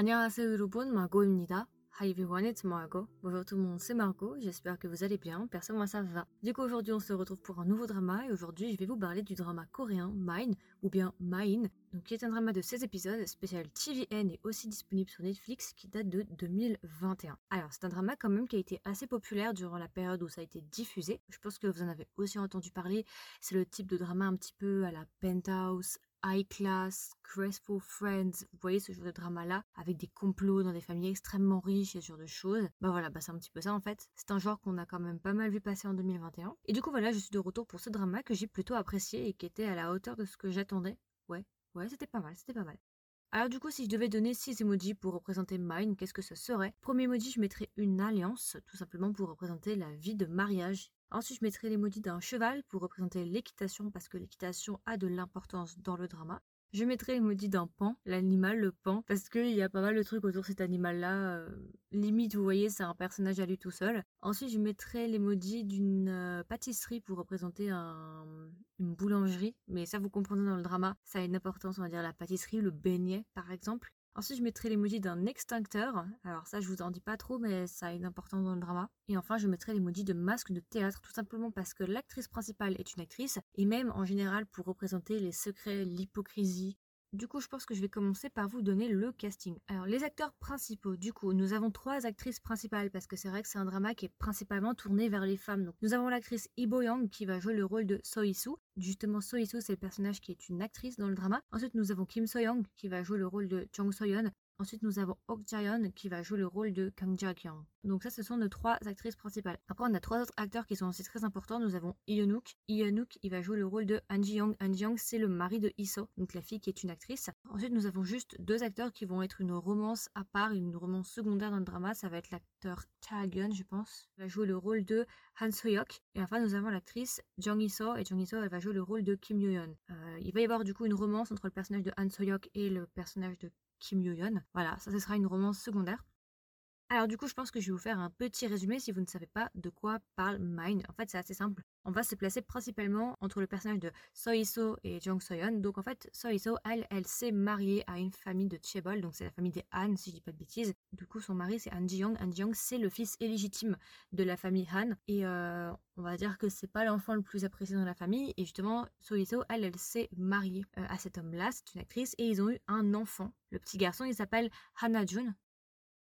Annyeonghaseyo Urubun, Margot Imnida. Hi everyone, it's Margot. Bonjour tout le monde, c'est Margot. J'espère que vous allez bien. Personne, moi ça va. Du coup, aujourd'hui, on se retrouve pour un nouveau drama et aujourd'hui, je vais vous parler du drama coréen Mine ou bien Mine, donc qui est un drama de 16 épisodes spécial TVN et aussi disponible sur Netflix qui date de 2021. Alors, c'est un drama quand même qui a été assez populaire durant la période où ça a été diffusé. Je pense que vous en avez aussi entendu parler. C'est le type de drama un petit peu à la Penthouse, high class, graceful friends, vous voyez ce genre de drama-là, avec des complots dans des familles extrêmement riches et ce genre de choses. Bah voilà, bah c'est un petit peu ça en fait. C'est un genre qu'on a quand même pas mal vu passer en 2021. Et du coup voilà, je suis de retour pour ce drama que j'ai plutôt apprécié et qui était à la hauteur de ce que j'attendais. Ouais, ouais, c'était pas mal, c'était pas mal. Alors du coup, si je devais donner 6 emojis pour représenter Mine, qu'est-ce que ce serait? Premier emoji, je mettrais une alliance, tout simplement pour représenter la vie de mariage Ensuite, je mettrai l'emoji d'un cheval pour représenter l'équitation parce que l'équitation a de l'importance dans le drama. Je mettrai l'emoji d'un pan, l'animal, le pan, parce qu'il y a pas mal de trucs autour de cet animal-là. Euh, limite, vous voyez, c'est un personnage à lui tout seul. Ensuite, je mettrai l'emoji d'une euh, pâtisserie pour représenter une boulangerie. Mais ça, vous comprenez dans le drama, ça a une importance, on va dire la pâtisserie, le beignet, par exemple. Ensuite, je mettrai l'emoji d'un extincteur. Alors ça, je vous en dis pas trop, mais ça a une importance dans le drama. Et enfin, je mettrai l'emoji de masque de théâtre, tout simplement parce que l'actrice principale est une actrice, et même en général pour représenter les secrets, l'hypocrisie, du coup, je pense que je vais commencer par vous donner le casting. Alors, les acteurs principaux, du coup, nous avons trois actrices principales parce que c'est vrai que c'est un drama qui est principalement tourné vers les femmes. Donc, nous avons l'actrice Ibo Yang qui va jouer le rôle de Soisu. Justement, Soisu, c'est le personnage qui est une actrice dans le drama. Ensuite, nous avons Kim So-young qui va jouer le rôle de Jung So-yeon. Ensuite, nous avons Ok Jaeon qui va jouer le rôle de Kang Ja-kyung. Donc ça, ce sont nos trois actrices principales. Après, on a trois autres acteurs qui sont aussi très importants. Nous avons Yeonuk. Yeonuk, il va jouer le rôle de Han Ji-young. Han Ji-young, c'est le mari de Iso, donc la fille qui est une actrice. Ensuite, nous avons juste deux acteurs qui vont être une romance à part, une romance secondaire dans le drama. Ça va être l'acteur Cha Gun, je pense. Il va jouer le rôle de Han So-hyuk. Et enfin, nous avons l'actrice Jung Iso. Et Jung Iso, elle va jouer le rôle de Kim Yo-yeon. Euh, il va y avoir du coup une romance entre le personnage de Han So-hyuk et le personnage de Kim Yo-yeon. Voilà, ça ce sera une romance secondaire. Alors du coup, je pense que je vais vous faire un petit résumé si vous ne savez pas de quoi parle Mine. En fait, c'est assez simple. On va se placer principalement entre le personnage de So et Jung Soyeon. Donc en fait, So elle, elle s'est mariée à une famille de Chebol, donc c'est la famille des Han, si je dis pas de bêtises. Du coup, son mari c'est Han Ji-young. Han Ji-young, c'est le fils illégitime de la famille Han. Et euh, on va dire que c'est pas l'enfant le plus apprécié dans la famille. Et justement, So elle, elle s'est mariée euh, à cet homme-là, c'est une actrice, et ils ont eu un enfant. Le petit garçon, il s'appelle Hana Jun.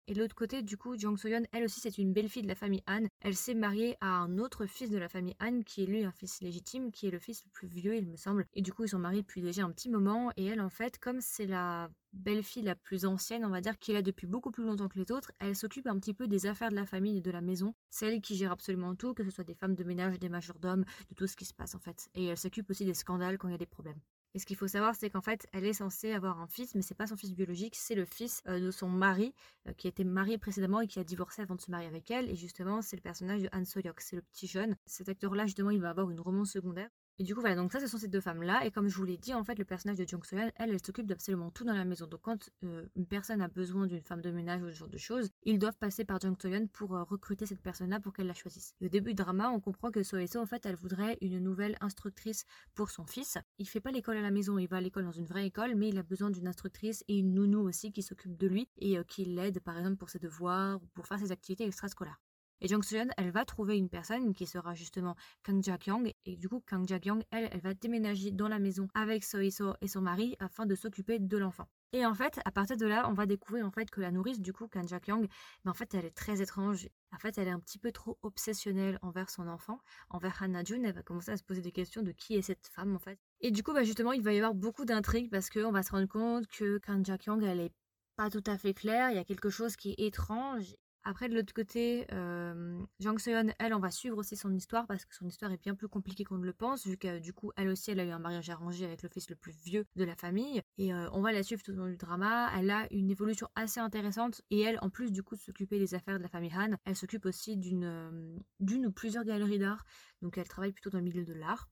Et de l'autre côté, du coup, Jung Soyeon, elle aussi, c'est une belle-fille de la famille Han. Elle s'est mariée à un autre fils de la famille Han, qui est lui un fils légitime, qui est le fils le plus vieux, il me semble. Et du coup, ils sont mariés depuis déjà un petit moment. Et elle, en fait, comme c'est la belle-fille la plus ancienne, on va dire, qui est depuis beaucoup plus longtemps que les autres, elle s'occupe un petit peu des affaires de la famille et de la maison. C'est elle qui gère absolument tout, que ce soit des femmes de ménage, des majordomes, de tout ce qui se passe en fait. Et elle s'occupe aussi des scandales quand il y a des problèmes. Et ce qu'il faut savoir, c'est qu'en fait, elle est censée avoir un fils, mais c'est pas son fils biologique, c'est le fils euh, de son mari, euh, qui était marié précédemment et qui a divorcé avant de se marier avec elle. Et justement, c'est le personnage de Han Soyok, c'est le petit jeune. Cet acteur-là, justement, il va avoir une romance secondaire. Et du coup, voilà, donc ça, ce sont ces deux femmes-là. Et comme je vous l'ai dit, en fait, le personnage de Jung Soyeon, elle, elle s'occupe d'absolument tout dans la maison. Donc quand euh, une personne a besoin d'une femme de ménage ou ce genre de choses, ils doivent passer par Jung Soyeon pour euh, recruter cette personne-là pour qu'elle la choisisse. Et au début du drama, on comprend que Soeso, en fait, elle voudrait une nouvelle instructrice pour son fils. Il fait pas l'école à la maison, il va à l'école dans une vraie école, mais il a besoin d'une instructrice et une nounou aussi qui s'occupe de lui et euh, qui l'aide, par exemple, pour ses devoirs ou pour faire ses activités extrascolaires. Et Jung Seon, elle va trouver une personne qui sera justement Kang Ja-kyung. Et du coup, Kang Ja-kyung, elle, elle va déménager dans la maison avec So et son mari afin de s'occuper de l'enfant. Et en fait, à partir de là, on va découvrir en fait que la nourrice, du coup, Kang Ja-kyung, ben, en fait, elle est très étrange. En fait, elle est un petit peu trop obsessionnelle envers son enfant, envers Hannah Jun. Elle va commencer à se poser des questions de qui est cette femme, en fait. Et du coup, bah, justement, il va y avoir beaucoup d'intrigues parce qu'on va se rendre compte que Kang Ja-kyung, elle est pas tout à fait claire. Il y a quelque chose qui est étrange. Après, de l'autre côté, euh, Jang Seon, elle, on va suivre aussi son histoire parce que son histoire est bien plus compliquée qu'on ne le pense, vu que du coup, elle aussi, elle a eu un mariage arrangé avec le fils le plus vieux de la famille. Et euh, on va la suivre tout au long du drama. Elle a une évolution assez intéressante et elle, en plus du coup de s'occuper des affaires de la famille Han, elle s'occupe aussi d'une euh, d'une ou plusieurs galeries d'art. Donc elle travaille plutôt dans le milieu de l'art.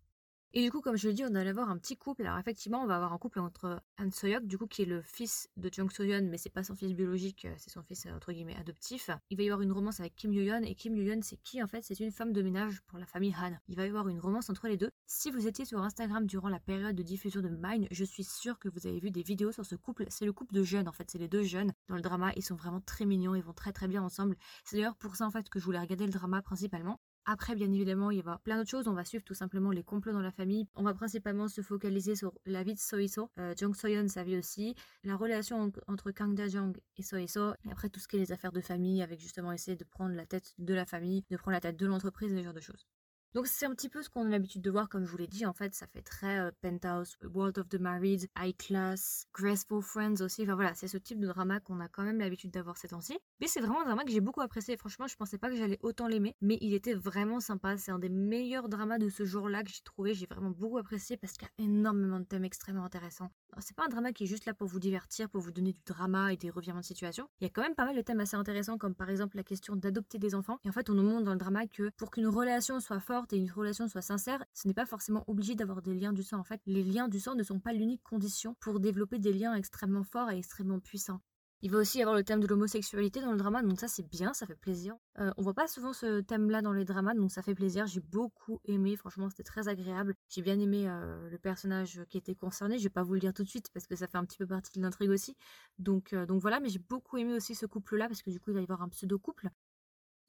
Et du coup, comme je l'ai dit, on allait avoir un petit couple. Alors effectivement, on va avoir un couple entre Han Soyok, du coup, qui est le fils de Jung Soyeon, mais c'est pas son fils biologique, euh, c'est son fils euh, entre guillemets adoptif. Il va y avoir une romance avec Kim Yoo-yeon, et Kim Yoo-yeon, c'est qui en fait? C'est une femme de ménage pour la famille Han. Il va y avoir une romance entre les deux. Si vous étiez sur Instagram durant la période de diffusion de Mine, je suis sûre que vous avez vu des vidéos sur ce couple. C'est le couple de jeunes en fait, c'est les deux jeunes dans le drama. Ils sont vraiment très mignons, ils vont très très bien ensemble. C'est d'ailleurs pour ça en fait que je voulais regarder le drama principalement. Après, bien évidemment, il y avoir plein d'autres choses. On va suivre tout simplement les complots dans la famille. On va principalement se focaliser sur la vie de Soiso, euh, Jung Soyeon, sa vie aussi, la relation entre Kang Da-jung et Soiso, et après tout ce qui est les affaires de famille, avec justement essayer de prendre la tête de la famille, de prendre la tête de l'entreprise, ce genre de choses. Donc c'est un petit peu ce qu'on a l'habitude de voir, comme je vous l'ai dit, en fait, ça fait très euh, Penthouse, World of the Married, High Class, Graceful Friends aussi, enfin voilà, c'est ce type de drama qu'on a quand même l'habitude d'avoir ces temps-ci. Mais c'est vraiment un drama que j'ai beaucoup apprécié, franchement je pensais pas que j'allais autant l'aimer, mais il était vraiment sympa, c'est un des meilleurs dramas de ce jour-là que j'ai trouvé, j'ai vraiment beaucoup apprécié parce qu'il y a énormément de thèmes extrêmement intéressants. C'est pas un drama qui est juste là pour vous divertir, pour vous donner du drama et des revirements de situation. Il y a quand même pas mal de thèmes assez intéressants, comme par exemple la question d'adopter des enfants. Et en fait, on nous montre dans le drama que pour qu'une relation soit forte et une relation soit sincère, ce n'est pas forcément obligé d'avoir des liens du sang. En fait, les liens du sang ne sont pas l'unique condition pour développer des liens extrêmement forts et extrêmement puissants. Il va aussi y avoir le thème de l'homosexualité dans le drama, donc ça c'est bien, ça fait plaisir. Euh, on voit pas souvent ce thème-là dans les dramas, donc ça fait plaisir. J'ai beaucoup aimé, franchement c'était très agréable. J'ai bien aimé euh, le personnage qui était concerné. Je vais pas vous le dire tout de suite parce que ça fait un petit peu partie de l'intrigue aussi. Donc, euh, donc voilà, mais j'ai beaucoup aimé aussi ce couple-là parce que du coup il va y avoir un pseudo couple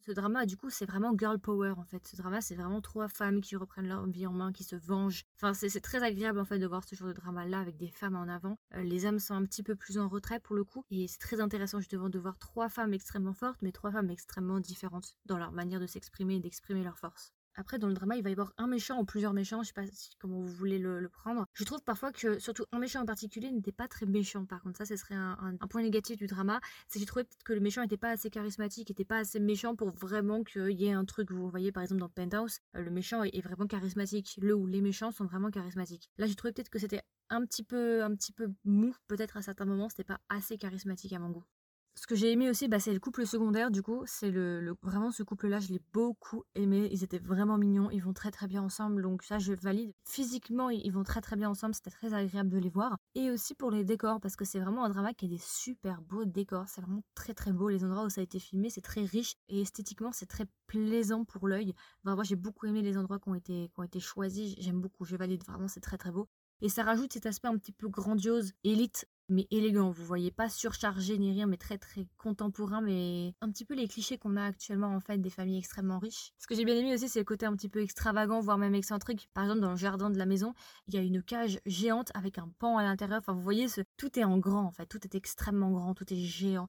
ce drama, du coup, c'est vraiment girl power en fait. Ce drama, c'est vraiment trois femmes qui reprennent leur vie en main, qui se vengent. Enfin, c'est très agréable en fait de voir ce genre de drama-là avec des femmes en avant. Euh, les hommes sont un petit peu plus en retrait pour le coup. Et c'est très intéressant justement de voir trois femmes extrêmement fortes, mais trois femmes extrêmement différentes dans leur manière de s'exprimer et d'exprimer leur force. Après, dans le drama, il va y avoir un méchant ou plusieurs méchants, je sais pas comment vous voulez le, prendre. Je trouve parfois que, surtout un méchant en particulier, n'était pas très méchant. Par contre, ça, ce serait un, point négatif du drama. C'est que j'ai trouvé peut-être que le méchant n'était pas assez charismatique, n'était pas assez méchant pour vraiment qu'il y ait un truc. Vous voyez, par exemple, dans Penthouse, euh, le méchant est, vraiment charismatique. Le ou les méchants sont vraiment charismatiques. Là, j'ai trouvé peut-être que c'était un petit peu, un petit peu mou, peut-être à certains moments, c'était pas assez charismatique à mon goût. Ce que j'ai aimé aussi, bah, c'est le couple secondaire, du coup. C'est le, vraiment ce couple-là, je l'ai beaucoup aimé. Ils étaient vraiment mignons, ils vont très très bien ensemble, donc ça je valide. Physiquement, ils vont très très bien ensemble, c'était très agréable de les voir. Et aussi pour les décors, parce que c'est vraiment un drama qui a des super beaux décors. C'est vraiment très très beau. Les endroits où ça a été filmé, c'est très riche et esthétiquement, c'est très plaisant pour l'œil. moi, j'ai beaucoup aimé les endroits été, qui ont été choisis. J'aime beaucoup, je valide vraiment, c'est très très beau. Et ça rajoute cet aspect un petit peu grandiose, élite mais élégant. Vous voyez pas surchargé ni rien, mais très très contemporain, mais un petit peu les clichés qu'on a actuellement en fait des familles extrêmement riches. Ce que j'ai bien aimé aussi, c'est le côté un petit peu extravagant, voire même excentrique. Par exemple, dans le jardin de la maison, il y a une cage géante avec un pan à l'intérieur. Enfin, vous voyez, ce... tout est en grand en fait, tout est extrêmement grand, tout est géant.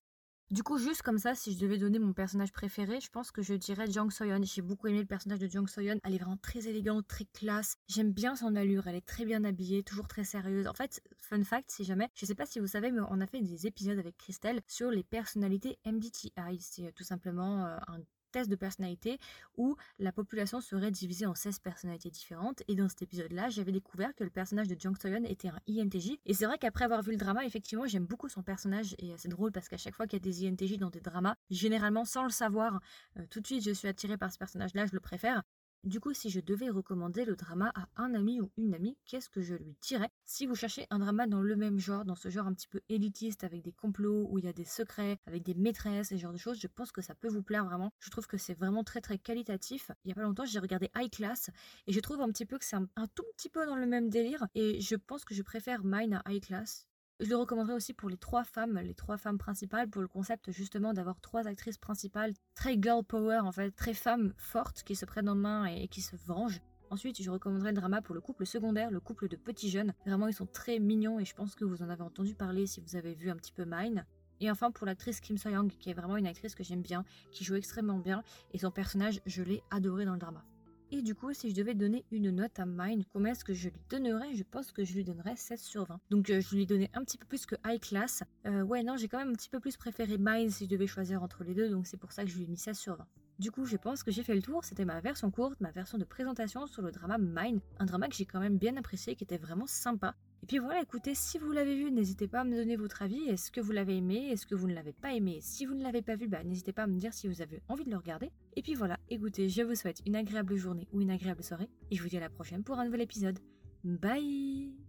Du coup, juste comme ça, si je devais donner mon personnage préféré, je pense que je dirais Jang Soyeon. J'ai beaucoup aimé le personnage de Jang Soyeon. Elle est vraiment très élégante, très classe. J'aime bien son allure. Elle est très bien habillée, toujours très sérieuse. En fait, fun fact, si jamais, je sais pas si vous savez, mais on a fait des épisodes avec Christelle sur les personnalités MBTI. C'est euh, tout simplement euh, un test de personnalité où la population serait divisée en 16 personnalités différentes. Et dans cet épisode-là, j'avais découvert que le personnage de Jung Soyeon était un INTJ. Et c'est vrai qu'après avoir vu le drama, effectivement, j'aime beaucoup son personnage. Et c'est drôle parce qu'à chaque fois qu'il y a des INTJ dans des dramas, généralement, sans le savoir, euh, tout de suite, je suis attirée par ce personnage-là, je le préfère. Du coup, si je devais recommander le drama à un ami ou une amie, qu'est-ce que je lui dirais? Si vous cherchez un drama dans le même genre, dans ce genre un petit peu élitiste, avec des complots, où il y a des secrets, avec des maîtresses, ce genre de choses, je pense que ça peut vous plaire vraiment. Je trouve que c'est vraiment très très qualitatif. Il y a pas longtemps, j'ai regardé High Class, et je trouve un petit peu que c'est un, un, tout petit peu dans le même délire, et je pense que je préfère Mine à High Class. Je le recommanderais aussi pour les trois femmes, les trois femmes principales, pour le concept justement d'avoir trois actrices principales très girl power, en fait, très femmes fortes qui se prennent en main et, qui se vengent. Ensuite, je recommanderais le drama pour le couple secondaire, le couple de petits jeunes. Vraiment, ils sont très mignons et je pense que vous en avez entendu parler si vous avez vu un petit peu Mine. Et enfin, pour l'actrice Kim So-young, qui est vraiment une actrice que j'aime bien, qui joue extrêmement bien, et son personnage, je l'ai adoré dans le drama. Et du coup, si je devais donner une note à Mine, combien est-ce que je lui donnerais? Je pense que je lui donnerais 7 sur 20. Donc euh, je lui donnais un petit peu plus que High Class. Euh, ouais, non, j'ai quand même un petit peu plus préféré Mine si je devais choisir entre les deux, donc c'est pour ça que je lui ai mis 16 sur 20. Du coup, je pense que j'ai fait le tour. C'était ma version courte, ma version de présentation sur le drama Mine. Un drama que j'ai quand même bien apprécié, qui était vraiment sympa. Et puis voilà, écoutez, si vous l'avez vu, n'hésitez pas à me donner votre avis. Est-ce que vous l'avez aimé? Est-ce que vous ne l'avez pas aimé? Si vous ne l'avez pas vu, bah, n'hésitez pas à me dire si vous avez envie de le regarder. Et puis voilà, écoutez, je vous souhaite une agréable journée ou une agréable soirée. Et je vous dis à la prochaine pour un nouvel épisode. Bye